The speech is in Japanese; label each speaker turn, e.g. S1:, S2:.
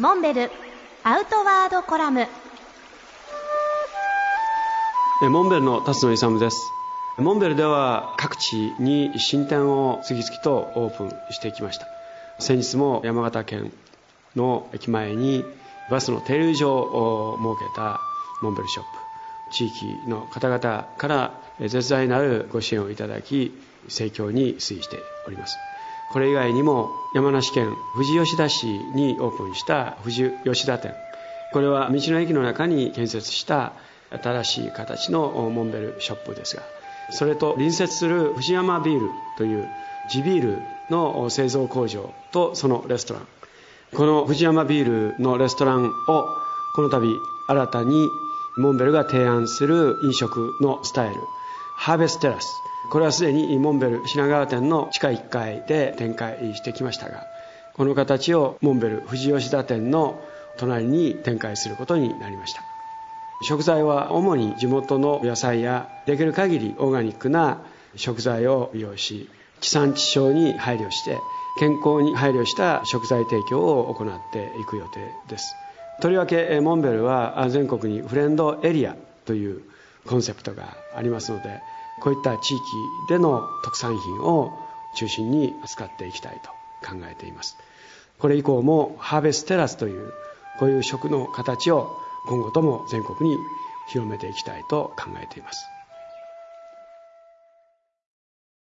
S1: モンベルアウトワードコラム。
S2: モンベルの辰野勇です。モンベルでは各地に新店を次々とオープンしてきました。先日も山形県の駅前にバスの停留所を設けたモンベルショップ。地域の方々から絶大なるご支援をいただき盛況に推移しております。これ以外にも山梨県富士吉田市にオープンした富士吉田店。これは道の駅の中に建設した新しい形のモンベルショップですがそれと隣接する藤山ビールという地ビールの製造工場とそのレストラン。この藤山ビールのレストランをこの度新たにモンベルが提案する飲食のスタイル。ハーベステラス。これはすでにモンベル品川店の地下1階で展開してきましたがこの形をモンベル富士吉田店の隣に展開することになりました。食材は主に地元の野菜やできる限りオーガニックな食材を利用し地産地消に配慮して健康に配慮した食材提供を行っていく予定です。とりわけモンベルは全国にフレンドエリアというコンセプトがありますのでこういった地域での特産品を中心に扱っていきたいと考えています。これ以降もハーベステラスというこういう食の形を今後とも全国に広めていきたいと考えています。